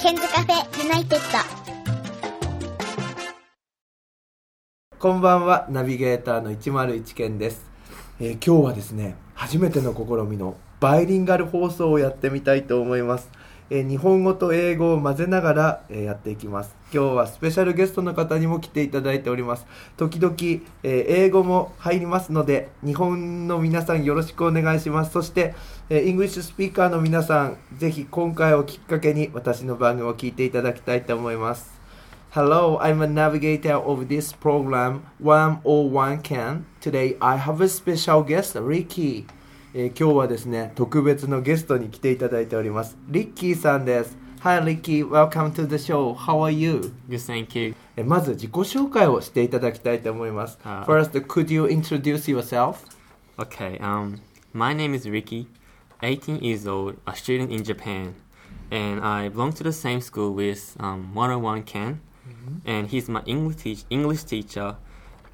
ケンズカフェユナイテッド。こんばんはナビゲーターの101健です、えー今日はですね初めての試みのバイリンガル放送をやってみたいと思います、え日本語と英語を混ぜながら、えやっていきます今日はスペシャルゲストの方にも来ていただいております時々、え英語も入りますので日本の皆さんよろしくお願いしますそして、えー English speaker の皆さんぜひ今回をきっかけに私の番組を聞いていただきたいと思います Hello, I'm a navigator of this program 101 Ken. Today I have a special guest, Ricky. えー、今日はですね特別のゲストに来ていただいておりますリッキーさんです Hi Ricky, welcome to the show. How are you? Good, thank you. えまず自己紹介をしていただきたいと思います。Uh, First, could you introduce yourself? Okay, um, my name is Ricky, 18 years old, a student in Japan, and I belong to the same school with um, 101 Ken, mm-hmm. and he's my English, te- English teacher,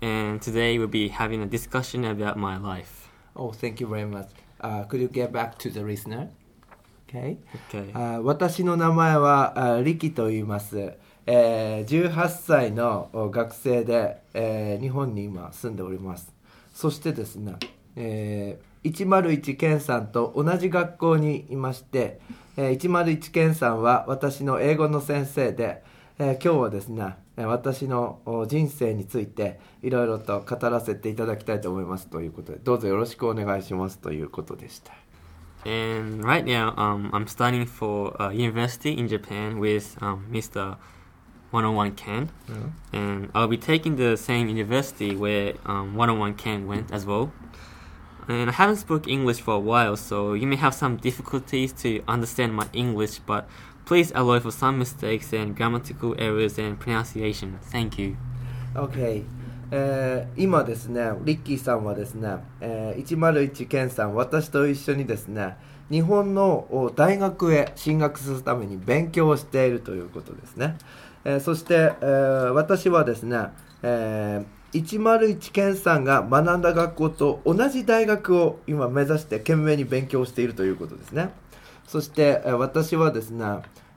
and today we'll be having a discussion about my life. Oh, thank you very much. Uh, could you get back to the listener? Okay. Okay. あ私の名前はあリキと言います、えー18歳のお学生で、えー日本に今住んでおりますそしてですね、えー101健さんと同じ学校にいまして、えー101健さんは私の英語の先生で、えー今日はですねえー私のお人生についていろいろと語らせていただきたいと思いますということでどうぞよろしくお願いしますということでした And right now, um, I'm studying for uh, university in Japan with um, Mr. 101 Ken, and I'll be taking the same university where um, 101 Ken went as well. And I haven't spoke English for a while, so you may have some difficulties to understand my English, but please allow for some mistakes and grammatical errors and pronunciation. Thank you. OK、えー今ですねリッキーさんはですね、えー101健さん私と一緒にですね日本の大学へ進学するために勉強をしているということですね、えーそして、えー私はですね、えー101健さんが学んだ学校と同じ大学を今目指して懸命に勉強しているということですねそして、私はですね、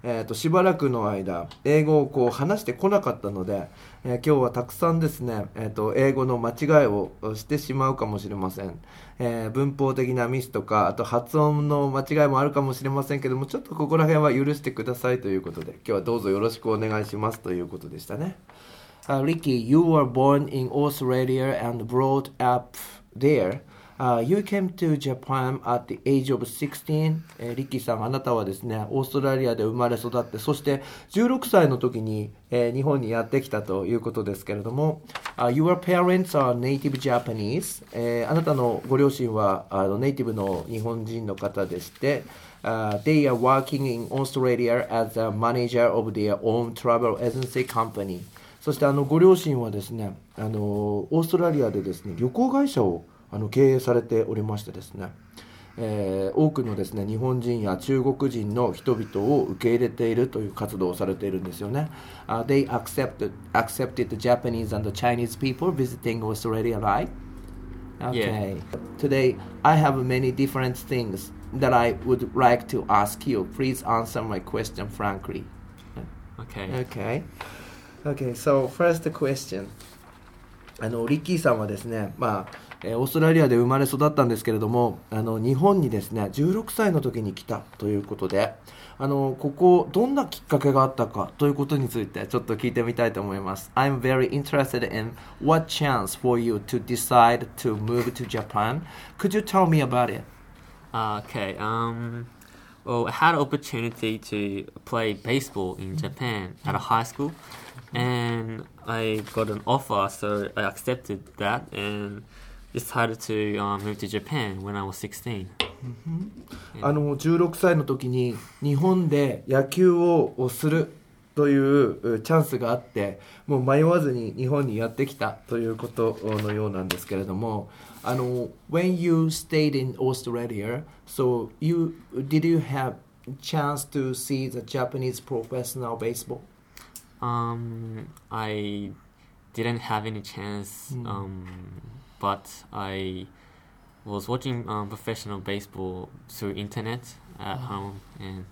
えー、としばらくの間英語をこう話してこなかったので、えー今日はたくさんですね、えー、と英語の間違いをしてしまうかもしれません、えー文法的なミスとかあと発音の間違いもあるかもしれませんけどもちょっとここら辺は許してくださいということで今日はどうぞよろしくお願いしますということでしたね Uh, Ricky, you were born in Australia and brought up there. Uh, you came to Japan at the age of 16. えーリッキーさん、あなたはですね、オーストラリアで生まれ育って、そして16歳の時に、えー日本にやってきたということですけれども、uh, Your parents are native Japanese. えーあなたのご両親はあのネイティブの日本人の方でして、Uh, they are working in Australia as a manager of their own travel agency company. そしてあのご両親はですねあのオーストラリアでですね旅行会社をあの経営されておりましてですね、えー多くのですね日本人や中国人の人々を受け入れているという活動をされているんですよね。Uh, they accepted, accepted the Japanese and the Chinese people visiting Australia, right? Okay. Today, I have many different things that I would like to ask you. Please answer my question frankly. Okay. Okay. Okay, so first question. あの、リッキーさんはですね、まあ、えーオーストラリアで生まれ育ったんですけれども、あの、日本にですね、16歳の時に来たということで、あの、ここ、どんなきっかけがあったかということについて、ちょっと聞いてみたいと思います。I'm very interested in what chance for you to decide to move to Japan. Could you tell me about it? Uh, okay. Um, well, I had an opportunity to play baseball in Japan at a high school, and I got an offer, so I accepted that and decided to um, move to Japan when I was 16. あの16歳の時に日本で野球をするといううチャンスがあってもう迷わずに日本にやってきたということのようなんですけれどもあの When you stayed in Australia so you did you have chance to see the Japanese professional baseball Um, I didn't have any chance, um, but I was watching um, professional baseball through internet at home, and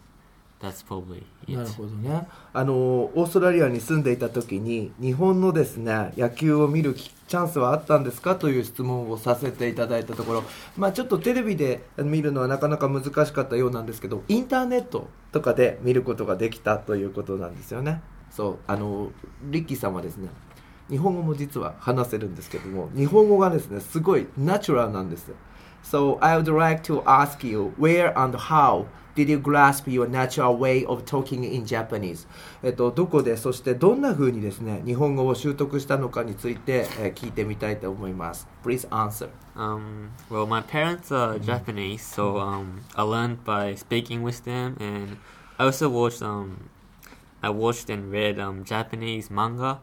that's probably it. なるほどね。あのオーストラリアに住んでいた時に日本のですね野球を見るチャンスはあったんですか？という質問をさせていただいたところ、まあ、ちょっとテレビで見るのはなかなか難しかったようなんですけどインターネットとかで見ることができたということなんですよね。そうあのリッキーさんはですね日本語も実は話せるんですけども日本語がですねすごいナチュラルなんです So I would like to ask you where and how did you grasp your natural way of talking in Japanese? えっと、どこでそしてどんな風にですね日本語を習得したのかについて、えー聞いてみたいと思います Please answer Um, well, my parents are Japanese, so um, I learned by speaking with them, and I also watched um, I watched and read um, Japanese manga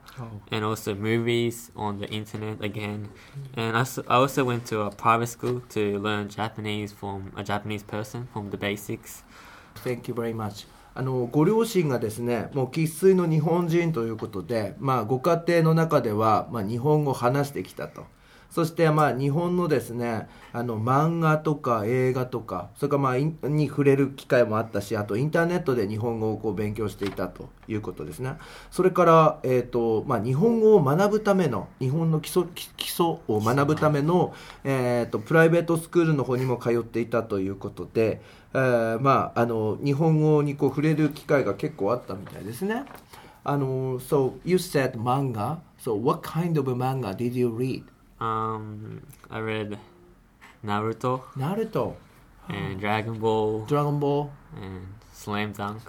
and also movies on the internet again. And I I also went to a private school to learn Japanese from a Japanese person from the basics. Thank you very much あのご両親がですねもう生粋の日本人ということで、まあ、ご家庭の中では、まあ、日本語を話してきたとそして、まあ、日本のですねあの漫画とか映画とかそれから、まあ、インに触れる機会もあったしあとインターネットで日本語をこう勉強していたということですねそれから、えーとまあ、日本語を学ぶための日本の基礎基礎を学ぶための、えー、とプライベートスクールの方にも通っていたということで、えーまあ、あの日本語にこう触れる機会が結構あったみたいですね。あの so you said manga. So what kind of manga did you read? Um, I read Naruto ナルト、and Dragon Ball ドラゴンボール。and Slam Dunk.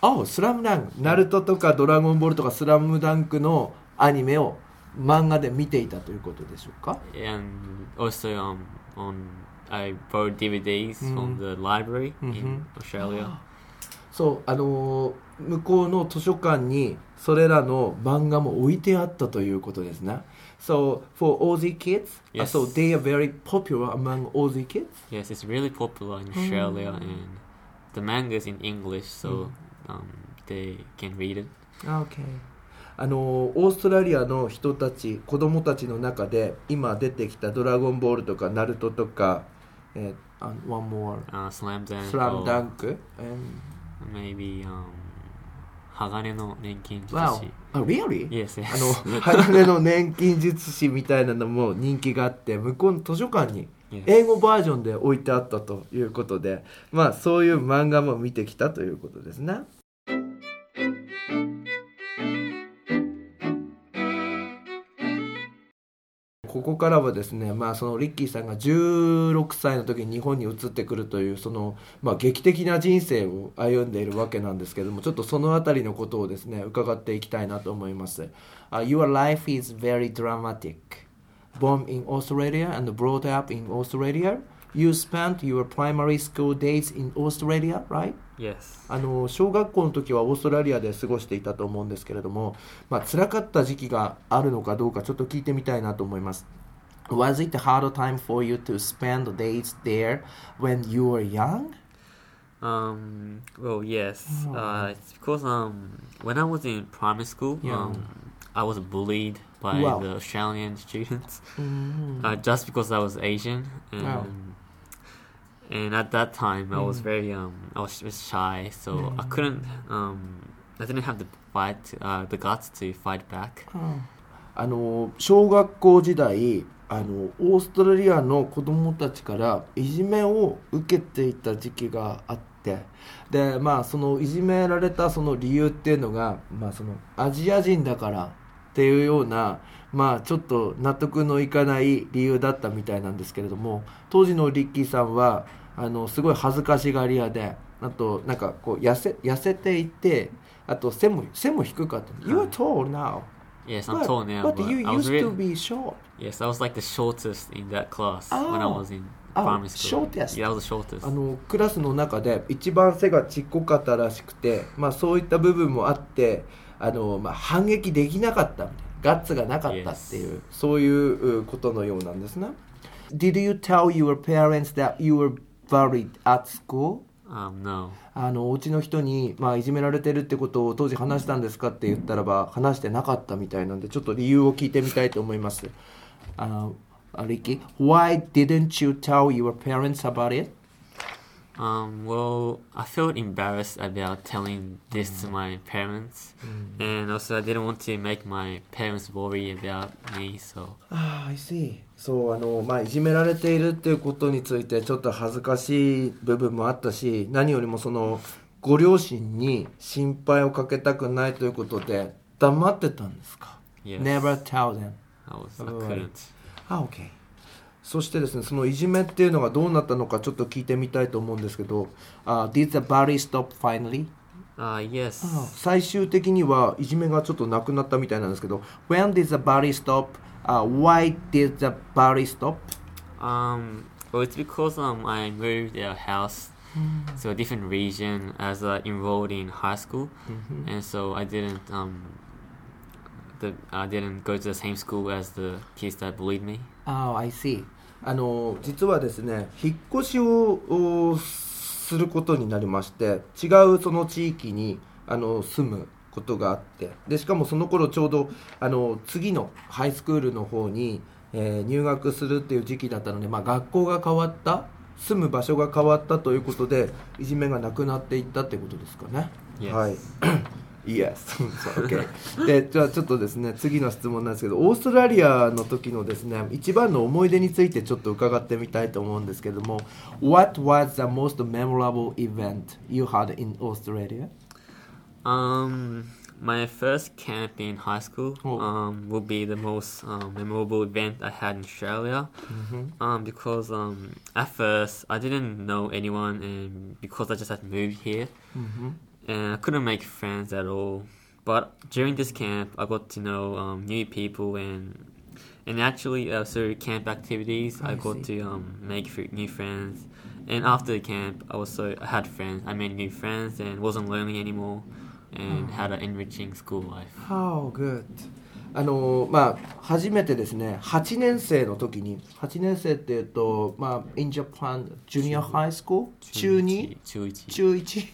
あ、スラムダンク。ナルトとかドラゴンボールとかスラムダンクのアニメを漫画で見ていたということでしょうか？And also um on I borrowed DVDs from the library in Australia. そう、あのー向こうの図書館にそれらの漫画も置いてあったということですね。So, for Aussie kids, uh, Yes. so they are very popular among Aussie kids? Yes, it's really popular in Australia and the manga is in English, so um they can read it. Okay. あのオーストラリアの人たち子供たちの中で今出てきた「ドラゴンボール」とか「ナルト」とか「えー、あ One More」Uh, Slam「Dunk. スラムダンク」Maybe um Hagane no Nenkin Wow. Jutsushi. あ Really? Yes, yes. あの鋼の年金術師みたいなのも人気があって向こうの図書館に.英語バージョンで置いてあったということでまあそういう漫画も見てきたということですね。ここからはですね、まあ、そのリッキーさんが16歳の時に日本に移ってくるというその、まあ、劇的な人生を歩んでいるわけなんですけどもちょっとその辺りのことをですね伺っていきたいなと思います。Uh, your life is very dramatic. Born in Australia and brought up in Australia, you spent your primary school days in Australia, right? Yes. あの小学校の時はオーストラリアで過ごしていたと思うんですけれども、まあ辛かった時期があるのかどうかちょっと聞いてみたいなと思います。Was it a hard time for you to spend days there when you were young? Um. Well, yes. Uh, it's because um, when I was in primary school, Yeah. um, I was bullied by Wow. the Australian students, うん、 uh, just because I was Asian, and Wow. And at that time I was very um, I was shy, so I couldn't um, I didn't have the fight, uh, the guts to fight back. あの小学校時代あのオーストラリアの子供たちからいじめを受けていた時期があってでまあそのいじめられたその理由っていうのが、まあ、そのアジア人だからっていうようなまあちょっと納得のいかない理由だったみたいなんですけれども当時のリッキーさんはあのすごい恥ずかしがり屋であとなんかこう痩せ痩せていてあと背も背も低かった。You're tall now. Yes, I'm But- tall now, But but, you used to really be short. yes, I was like the shortest in that class when I Oh. was in Oh, primary school. shortest. Yeah, I was the shortest. あのクラスの中で一番背がちっこかったらしくて、まあ、そういった部分もあってあの、まあ、反撃できなかったみたいなガッツがなかったっていう、そういううことのようなんですね。Did you tell your parents that you were bullied at school? Um, no. あのお家の人に、まあ、いじめられてるってことを当時話したんですかって言ったらば話してなかったみたいなんでちょっと理由を聞いてみたいと思います。ああリッキー Why didn't you tell your parents about it? Um, well, I felt embarrassed about telling this to my parents, and also I didn't want to make my parents worry about me. So I see. そう、あの、まあ、いじめられているっていうことについてちょっと恥ずかしい部分もあったし、何よりもその、ご両親に心配をかけたくないということで、黙ってたんですか？Yes. Never tell them. I was couldn't. あ、OK。そしてですね、そのいじめっていうのがどうなったのかちょっと聞いてみたいと思うんですけど、あ、Did the bully stop finally? Uh, yes. あ最終的にはいじめがちょっとなくなったみたいなんですけど When did the bully stop? Uh, why did the bully stop? Um, well, it's because um I moved our house to a different region as I enrolled in high school, and so I didn't um the I didn't go to the same school as the kids that bullied me. Oh, I see. あの実はですね引っ越しをおすることになりまして違うその地域にあの住むことがあってでしかもその頃ちょうどあの次のハイスクールの方に、えー入学するっていう時期だったので、まあ、学校が変わった住む場所が変わったということでいじめがなくなっていったってことですかね。Yes. はい Yes. そ う OK でじゃあちょっとですね次の質問なんですけどオーストラリアの時のですね一番の思い出についてちょっと伺ってみたいと思うんですけども What was the most memorable event you had in Australia? Um, my first camp in high school Oh. um will be the most um, memorable event I had in Australia. Um, because um at first I didn't know anyone, and because I just had moved here, and I couldn't make friends at all. But during this camp, I got to know um, new people and and actually uh, through camp activities, I, I got see. to um, make f- new friends. And after the camp, I also I had friends. I made new friends and wasn't lonely anymore, and had an enriching school life. How good. あのまあ初めてですね。8年生の時に8年生っていうとまあ in Japan junior high school? 中 2? 中一。中 1?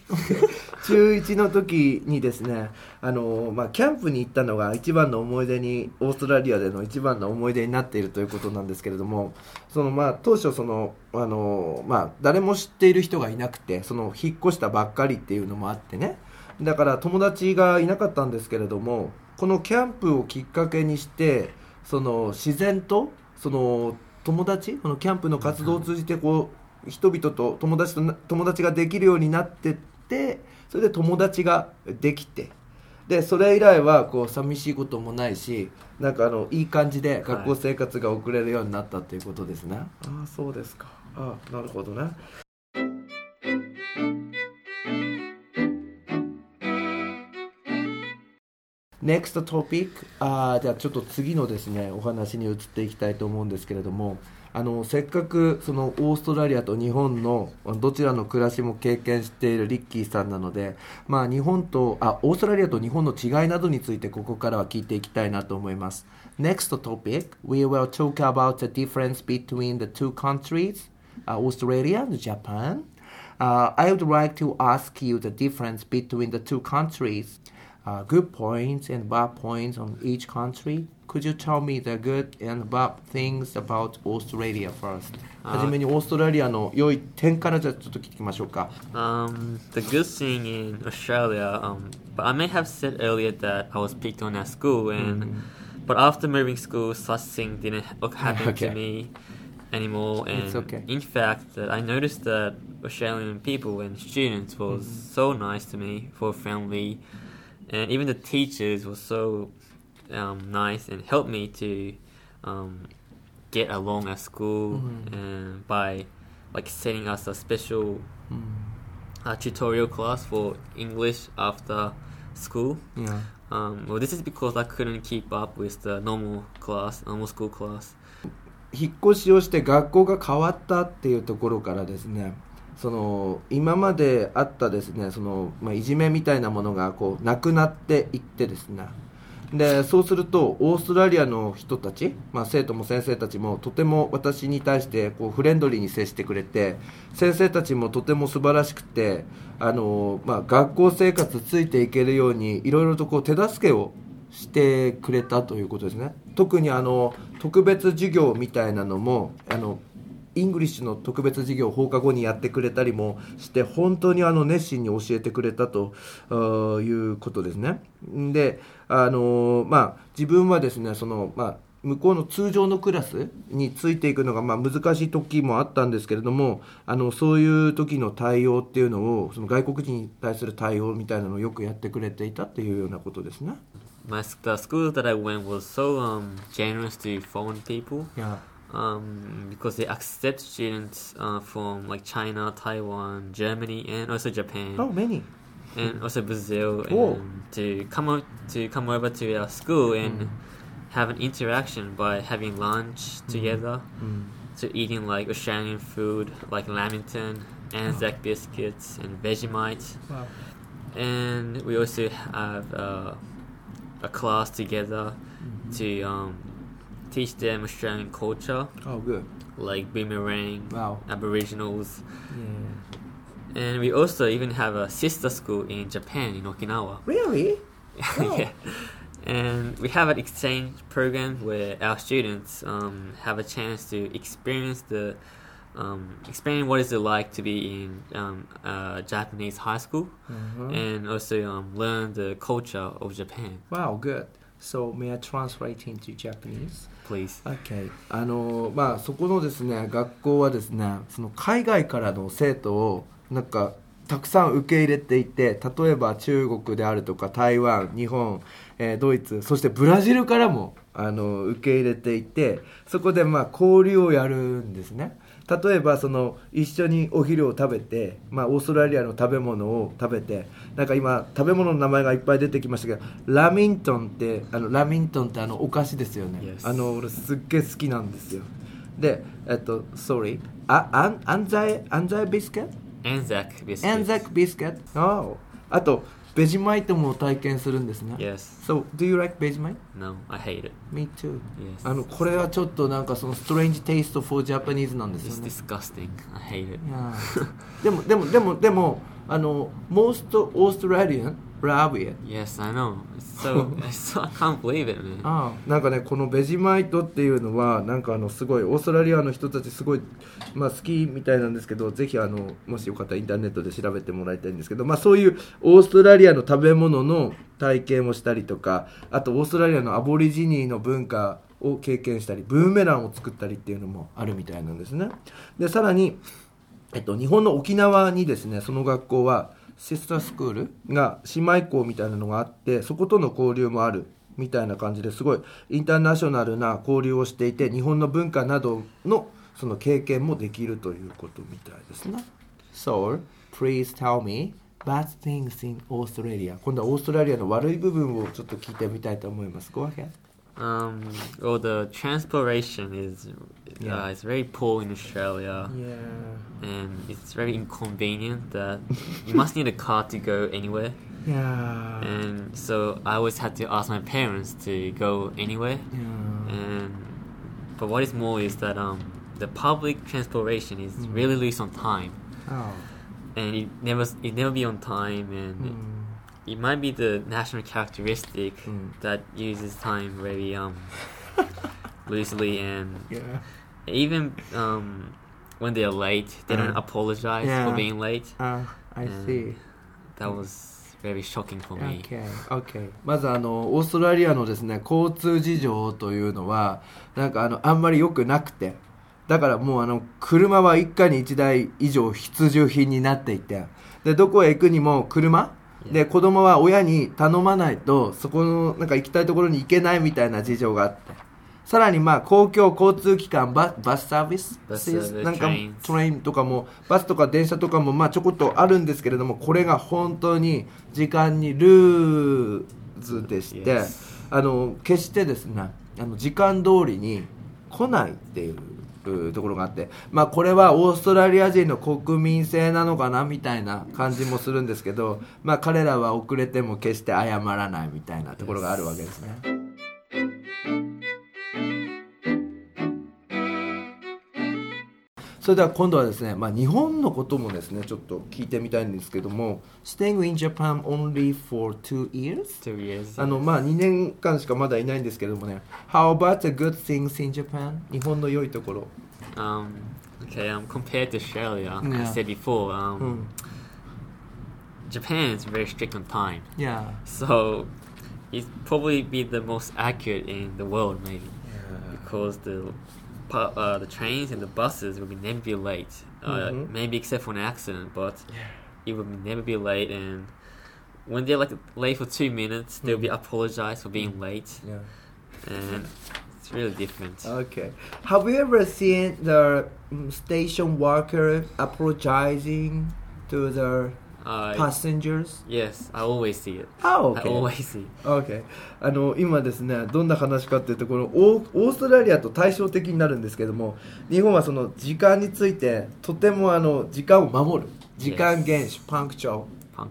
中1の時にですね。あの、まあ、キャンプに行ったのが一番の思い出にオーストラリアでの一番の思い出になっているということなんですけれどもその、まあ、当初そのあの、まあ、誰も知っている人がいなくてその引っ越したばっかりっていうのもあってねだから友達がいなかったんですけれどもこのキャンプをきっかけにしてその自然とその友達このキャンプの活動を通じてこう人々と友達と友達ができるようになってってそれで友達ができてでそれ以来はこう寂しいこともないしなんかあのいい感じで学校生活が送れるようになったということですね、ああそうですか。ああなるほどね。NEXT topic あーじゃあちょっと次のですねお話に移っていきたいと思うんですけれどもあのせっかくそのオーストラリアと日本のどちらの暮らしも経験しているリッキーさんなので、まあ、日本とあオーストラリアと日本の違いなどについてここからは聞いていきたいなと思います NEXT topic we will talk about the difference between the two countries、uh, Australia and Japan Uh, I would like to ask you the difference between the two countries, uh, good points and bad points on each country. Could you tell me the good and bad things about Australia first? はじめにオーストラリアの良い点からじゃあちょっと聞きましょうか。 Um, the good thing in Australia, um, but I may have said earlier that I was picked on at school, and but after moving school, such thing didn't ha- happen Okay. to me anymore. And It's okay. in fact, that I noticed that Australian people and students was so nice to me, so friendly, and even the teachers were so um, nice and helped me to um, get along at school and by like setting us a special uh, tutorial class for English after school. Yeah. Um, well, this is because I couldn't keep up with the normal class, normal school class. 引っ越しをして学校が変わったっていうところからですね その今まであったですねその、まあ、いじめみたいなものがこうなくなっていってですね。でそうするとオーストラリアの人たち、まあ、生徒も先生たちもとても私に対してこうフレンドリーに接してくれて先生たちもとても素晴らしくてあの、まあ、学校生活ついていけるようにいろいろとこう手助けをしてくれたということですね。特にあの特別授業みたいなのもあの English の特別授業を放課後にやってくれたりもして本当にあの熱心に教えてくれたということですねであのまあ自分はですねそのまあ向こうの通常のクラスについていくのがまあ難しい時もあったんですけれどもあのそういう時の対応っていうのをその外国人に対する対応みたいなのをよくやってくれていたっていうようなことですね。My the school that I went was so um, generous to foreign people. Yeah. Um, because they accept students uh, from like China, Taiwan, Germany, and also Japan, Oh, many. and also Brazil, Oh. and to come o- to come over to our school and have an interaction by having lunch together, to eating like Australian food like lamington, Anzac biscuits, and Vegemite, Wow. and we also have uh, a class together to um, teach them Australian culture Oh, good. like boomerang, Wow. Aboriginals, Yeah. and we also even have a sister school in Japan in Okinawa. Really? Oh. yeah. And we have an exchange program where our students um, have a chance to experience the um, experience what is it like to be in um, uh, Japanese high school, Mhm. and also um, learn the culture of Japan. Wow, good. So may I translate into Japanese? Please. Okay. あのまあそこのですね学校はですねその海外からの生徒をなんかたくさん受け入れていて例えば中国であるとか台湾日本、えードイツそしてブラジルからもあの受け入れていてそこでまあ交流をやるんですね例えばその一緒にお昼を食べて、まあ、オーストラリアの食べ物を食べてなんか今食べ物の名前がいっぱい出てきましたけどラミントンってあのラミントンってあのお菓子ですよね、Yes. あの俺すっげえ好きなんですよ。でえっと sorry あアンアンザイアンザイビスケ。ット.アンザイビスケ？ット oh あとベジマイトも体験するんですね Yes. So do you like ベジマイト No, I hate it. Me too Yes. あのこれはちょっとなんかそのストレンジテイスト for Japanese なんですよ It's ね disgusting. I hate it. でもでもでもでもあの most Australian love it Yes, I know. So, so I can't believe it, man. ああなんかねこのベジマイトっていうのはなんかあのすごいオーストラリアの人たちすごい、まあ、好きみたいなんですけどぜひあのもしよかったらインターネットで調べてもらいたいんですけど、まあ、そういうオーストラリアの食べ物の体験をしたりとかあとオーストラリアのアボリジニーの文化を経験したりブーメランを作ったりっていうのもあるみたいなんですねでさらにえっと、日本の沖縄にですねその学校はシスタースクールが姉妹校みたいなのがあってそことの交流もあるみたいな感じですごいインターナショナルな交流をしていて日本の文化などのその経験もできるということみたいですね。So, please tell me bad things in Australia 今度はオーストラリアの悪い部分をちょっと聞いてみたいと思います。Go ahead Um, well, the transportation is Yeah. uh, it's very poor in Australia, Yeah and it's very inconvenient that you must need a car to go anywhere. Yeah And so I always had to ask my parents to go anywhere. Yeah And but what is more is that um, the public transportation is really loose on time, Oh and it never it never be on time, and Mm. It might be the national characteristic Mm. that uses time very um loosely and Yeah even um when they're late they don't Uh, apologize yeah. for being late Ah, I And see that was very shocking for me Okay, okay. まずあのオーストラリアのですね交通事情というのはなんかあのあんまり良くなくてだからもうあの車は一家に一台以上必需品になっていてでどこへ行くにも車で子供は親に頼まないとそこのなんか行きたいところに行けないみたいな事情があって。さらにまあ公共交通機関ババスサービス？なんかトレインとかもバスとか電車とかもまあちょこっとあるんですけれどもこれが本当に時間にルーズでして.あの決してですねあの時間通りに来ないっていううところがあってまあこれはオーストラリア人の国民性なのかなみたいな感じもするんですけどまあ彼らは遅れても決して謝らないみたいなところがあるわけですね。それでは今度はですね、まあ、日本のこともですねちょっと聞いてみたいんですけども Staying in Japan only for two years? two years あのまあ2年間しかまだいないんですけどもね How about the good things in Japan? 日本の良いところ um Okay, um, compared to Australia, I Yeah. said before, um, うん。Japan is very strict on time. Yeah. So it's probably be the most accurate in the world, maybe, because the uh, the trains and the buses will be never be late. Uh, Mhm. Maybe except for an accident, but it will never be late. And when they're like late for two minutes, they'll be Mhm. apologized for being late, Yeah. and it's really different. Okay. Have you ever seen the mm, station worker apologizing to the passengers? yes, I always see it. Oh, I okay. always see. Okay. あの今ですねどんな話かっていうところオーストラリアと対照的になるんですけども日本はその時間についてとてもあの時間を守る時間厳守パンクチョ Punctual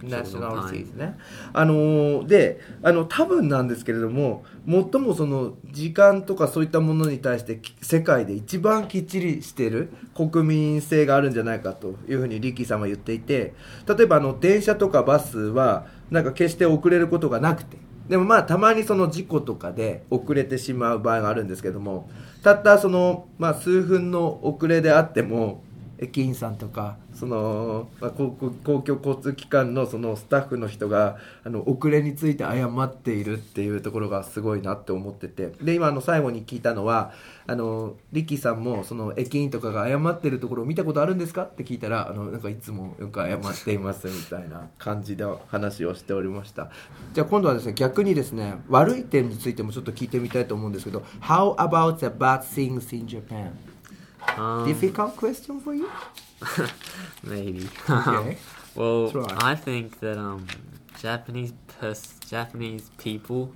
ナショナリティすね。あのーであの多分なんですけれども最もその時間とかそういったものに対してき世界で一番きっちりしてる国民性があるんじゃないかというふうにリッキーさんは言っていて例えばあの電車とかバスはなんか決して遅れることがなくて。でもまあたまにその事故とかで遅れてしまう場合があるんですけどもたったその、まあ、数分の遅れであっても駅員さんとかその、まあ、公公共交通機関のそのスタッフの人があの遅れについて謝っているっていうところがすごいなって思っててで今あの最後に聞いたのはあのリッキーさんもその駅員とかが謝ってるところを見たことあるんですかって聞いたらあのなんかいつもよく謝っていますみたいな感じの話をしておりましたじゃあ今度はですね逆にですね悪い点についてもちょっと聞いてみたいと思うんですけど How about the bad things in Japan? Um, Difficult question for you? maybe. Okay. well, Try. I think that um, Japanese pers- Japanese people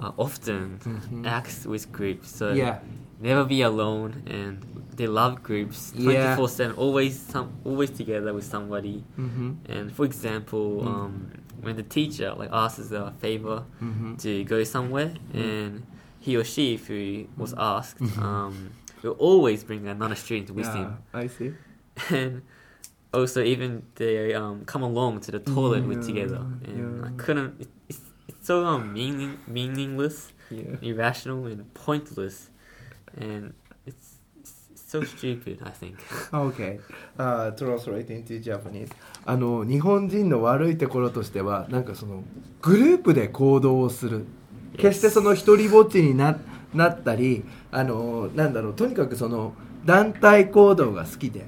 uh, often Mhm. act with groups, so Yeah. never be alone, and they love groups. Twenty four seven, always some, always together with somebody. Mm-hmm. And for example, Mm. um, when the teacher like asks a favor Mm-hmm. to go somewhere, and he or she, if he was asked, Mhm. um, will always bring another student with him I see. and also even they um, come along to the toilet with together and I couldn't it, it's, it's so um, meaning meaningless irrational and pointless and it's, so stupid I think Okay. Uh, translate into Japanese. あの日本人の悪いところとしてはなんかそのグループで行動をする.決してその一人ぼっちにななったりあのなんだろうとにかくその団体行動が好きで。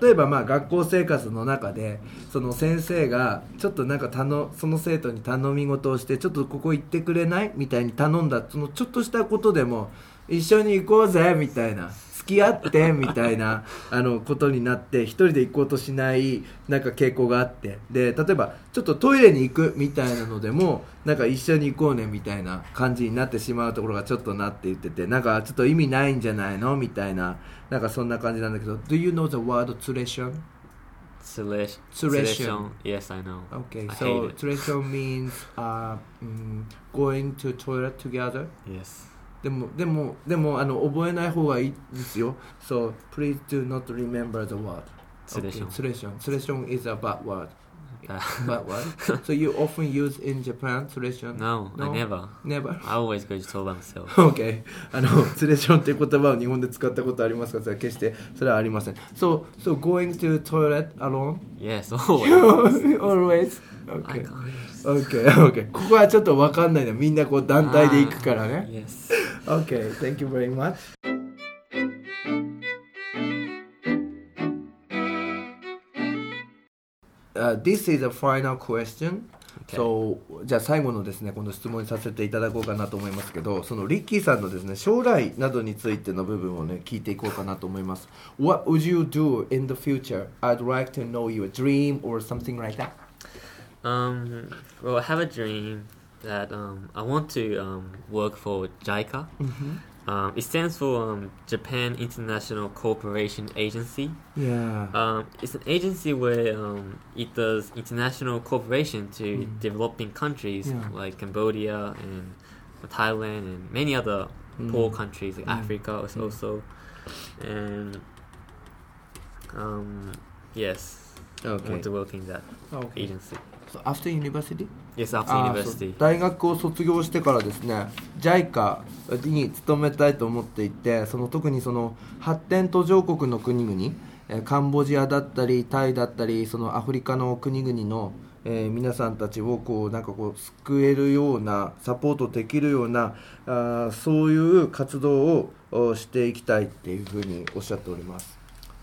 例えばまあ学校生活の中でその先生がちょっとなんか頼その生徒に頼み事をしてちょっとここ行ってくれない？みたいに頼んだそのちょっとしたことでも一緒に行こうぜみたいな。付き合ってみたいな あのことになって一人で行こうとしないなんか傾向があってで例えばちょっとトイレに行くみたいなのでもなんか一緒に行こうねみたいな感じになってしまうところがちょっとなって言っててなんかちょっと意味ないんじゃないのみたいななんかそんな感じなんだけど Do you know the word tradition? Selection Selection. yes I know Okay, I so tradition means uh, mm, going to toilet together。yes でもでもでもあの覚えない方がいいですよ。So please do not remember the word. Tradition. Okay, tradition. Tradition is a bad word. Uh, Bad word. so you often use in Japan tradition? no, I never Never. I always go to toilet myself OK あのツレションって言葉を日本で使ったことありますかそれは決してそれはありません So, so going to toilet alone? yes always Always? OK OK OK ここはちょっと分かんないねみんなこう団体で行くからね yes OK thank you very much Uh, this is a final question. Okay. So, じゃあ最後のですね、この質問にさせていただこうかなと思いますけど、そのリッキーさんのですね、将来などについての部分をね、聞いていこうかなと思います。What would you do in the future? I'd like to know your dream or something like that. Um, well, I have a dream that um, I want to um, work for JICA. Um, it stands for um, Japan International Cooperation Agency. Yeah. Um, it's an agency where um, it does international cooperation to Mm. developing countries Yeah. like Cambodia and Thailand and many other poor Mm. countries like Mm. Africa Mm. also. And um, yes, Okay. want to work in that Okay. agency. After university? Yes, after university. 大学を卒業してからですね JICA に勤めたいと思っていてその特にその発展途上国の国々えーカンボジアだったりタイだったりそのアフリカの国々の、えー皆さんたちをこうなんかこう救えるようなサポートできるようなあーそういう活動をおしていきたいっていうふうにおっしゃっておりますで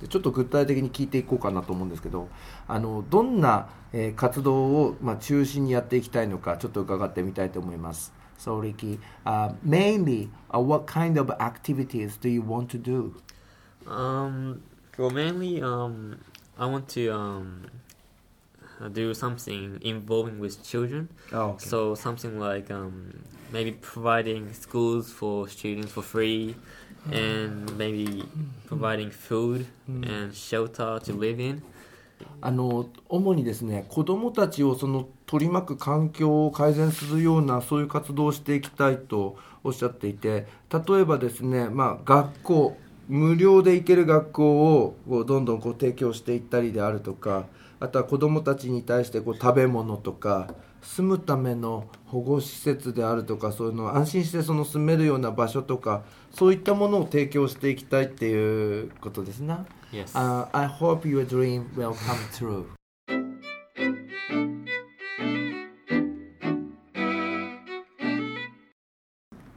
ちょっと具体的に聞いていこうかなと思うんですけどあのどんな、えー活動を、まあ、中心にやっていきたいのかちょっと伺ってみたいと思います So Ricky、uh, mainly、uh, what kind of activities do you want to do? Um, well, mainly, um, I want to um, uh, do something involving with children. Oh, okay. So something like um, maybe providing schools for students for free, and maybe providing food and shelter to live in. あの主にですね子どもたちをその取り巻く環境を改善するようなそういう活動をしていきたいとおっしゃっていて例えばですね、まあ、学校無料で行ける学校をこうどんどんこう提供していったりであるとかあとは子どもたちに対してこう食べ物とか住むための保護施設であるとかそういうの安心してその住めるような場所とかそういったものを提供していきたいっていうことですね。Yes. Uh, I hope your dream will come true.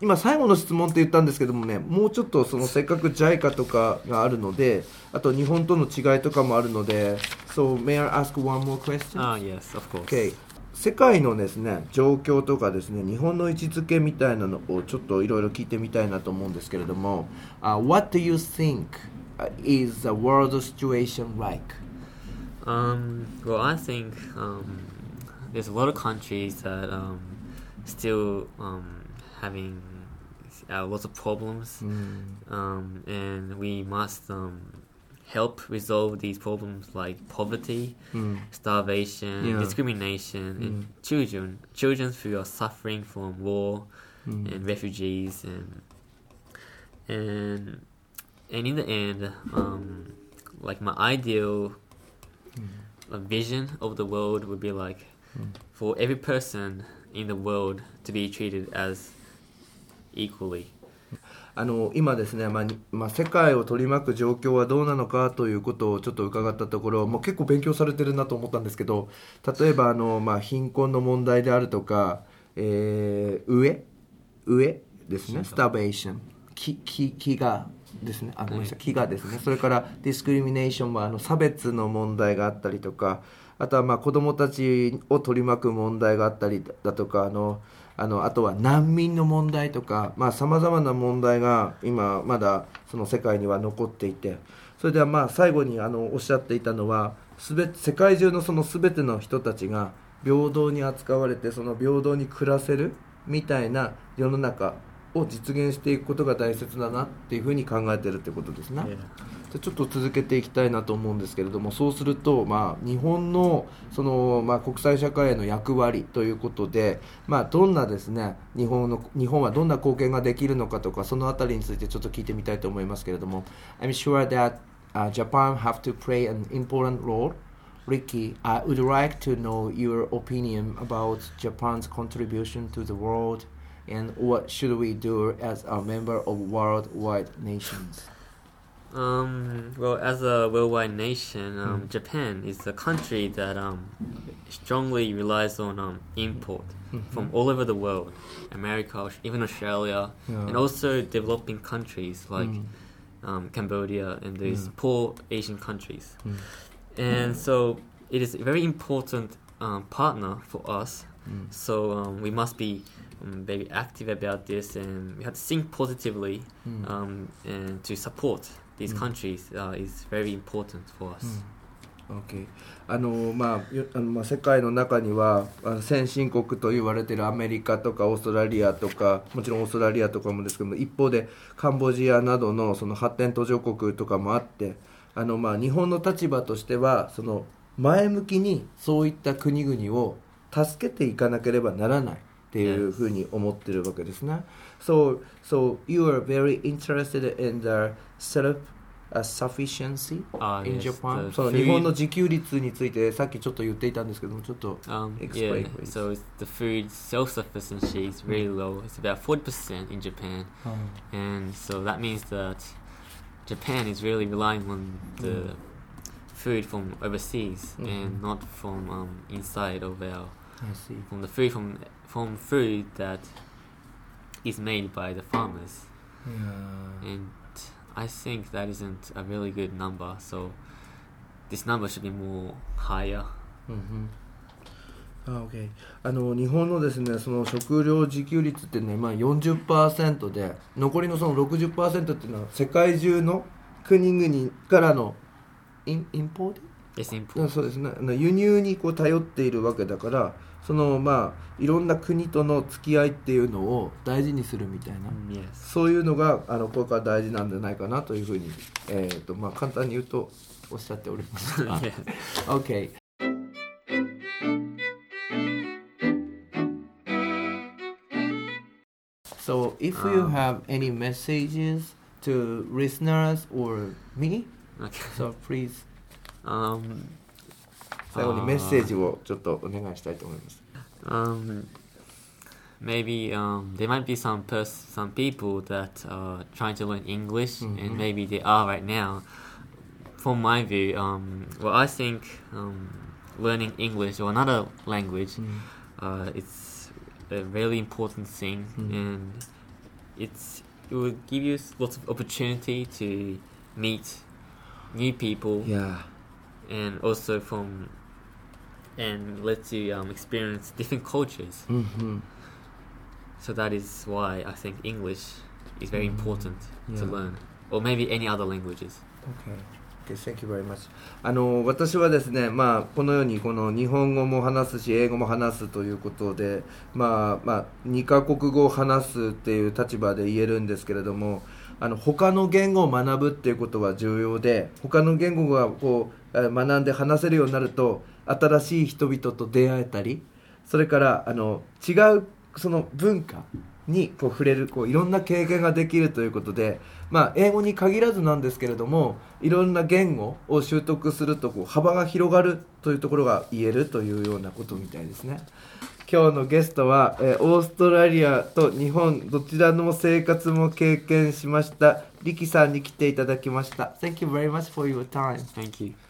今最後の質問って言ったんですけどもねもうちょっとそのせっかく JICA とかがあるのであと日本との違いとかもあるので So may I ask one more question? Ah, yes, of course. Okay. 世界のですね状況とかですね日本の位置づけみたいなのをちょっといろいろ聞いてみたいなと思うんですけれども、uh, What do you think uh, is the world situation like? Um, well, I think um, there's a lot of countries that um, still um, having uh, lots of problems, um, and we must um, help resolve these problems like poverty, hmm. starvation, Yeah. discrimination, and hmm. children, children who are suffering from war hmm. and refugees, and and and in the end, um, like my ideal a vision of the world would be like for every person in the world to be treated as equally. あの今ですね、まあにまあ、世界を取り巻く状況はどうなのかということをちょっと伺ったところ、もう結構勉強されてるなと思ったんですけど例えばあの、まあ、貧困の問題であるとか、えー、飢え飢えですねスターベーション飢餓ですね。あごめんなさい飢餓ですね。それからディスクリミネーションはあの差別の問題があったりとかあとはまあ子どもたちを取り巻く問題があったりだとかあのあのあとは難民の問題とかさまざ、まな問題が今まだその世界には残っていてそれではまあ最後にあのおっしゃっていたのはすべ世界中のその全ての人たちが平等に扱われてその平等に暮らせるみたいな世の中を実現していくことが大切だなっていうふうに考えてるってことですね。でちょっと続けていきたいなと思うんですけれどもそうすると、まあ、日本のその、まあ、国際社会への役割ということで、まあ、どんなですね日本の日本はどんな貢献ができるのかとかそのあたりについてちょっと聞いてみたいと思いますけれども I'm sure that、uh, Japan have to play an important role. Ricky, I would like to know your opinion about Japan's contribution to the world and what should we do as a member of worldwide nations? Um, well, as a worldwide nation, um, Japan is a country that um, strongly relies on um, import from all over the world, America, even Australia, Yeah. and also developing countries like um, Cambodia and these poor Asian countries. And so it is a very important um, partner for us. So um, we must be um, very active about this, and we have to think positively um, and to support these countries uh, is very important for us. Okay. あのまあよあのまあ、世界の中にはあの先進国と言われているアメリカとかオーストラリアとかもちろんオーストラリアとかもですけども一方でカンボジアなどのその発展途上国とかもあってあの、まあ、日本の立場としてはその前向きにそういった国々を助けていかなければならないっていうふうに思ってるわけですね。So, so you are very interested in the self uh, sufficiency Ah, in yes, Japan? the その food- 日本の自給率についてさっきちょっと言っていたんですけどもちょっと Um, Explain, yeah, please. so it's the food self-sufficiency is really low. It's about 40% in Japan, and so that means that Japan is really relying on the food from overseas Mhm. and not from um, inside of our I see. from the food from from food that is made by the farmers. Yeah. And I think that isn't a really good number. So this number should be more higher. うんうんあ OK あの日本のですねその食料自給率ってね、まあ、40%で残りのその60%っていうのは世界中の国々からのインインポート Yes. そうですね輸入にこう頼っているわけだからそのまあいろんな国との付き合いっていうのを大事にするみたいな Mm. そういうのがあのこれから大事なんじゃないかなというふうに、えーとまあ、簡単に言うとおっしゃっておりますが yes. OK So if you Um, have any messages to listeners or me so please Um, 最後にメッセージをちょっとお願いしたいと思います um, maybe um, there might be some pers- some people that are trying to learn English, Mhm. and maybe they are right now. From my view, um, well, I think um, learning English or another language, uh, it's a really important thing, Mhm. and it's it will give you s- lots of opportunity to meet new people. Yeah and also from and lets you um, experience different cultures. うんうん So that is why I think English is very Mm, important to yeah. learn, or maybe any other languages. Okay. Okay, thank you very much. あの私はですね、まあ、このようにこの日本語も話すし英語も話すということで、まあまあ、2カ国語を話すっていう立場で言えるんですけれどもあの他の言語を学ぶっていうことは重要で他の言語がこうえー学んで話せるようになると新しい人々と出会えたりそれからあの違うその文化にこう触れるこういろんな経験ができるということで、まあ、英語に限らずなんですけれどもいろんな言語を習得するとこう幅が広がるというところが言えるというようなことみたいですね。今日のゲストは、えーオーストラリアと日本どちらの生活も経験しましたリキさんに来ていただきました。Thank you very much for your time. Thank you.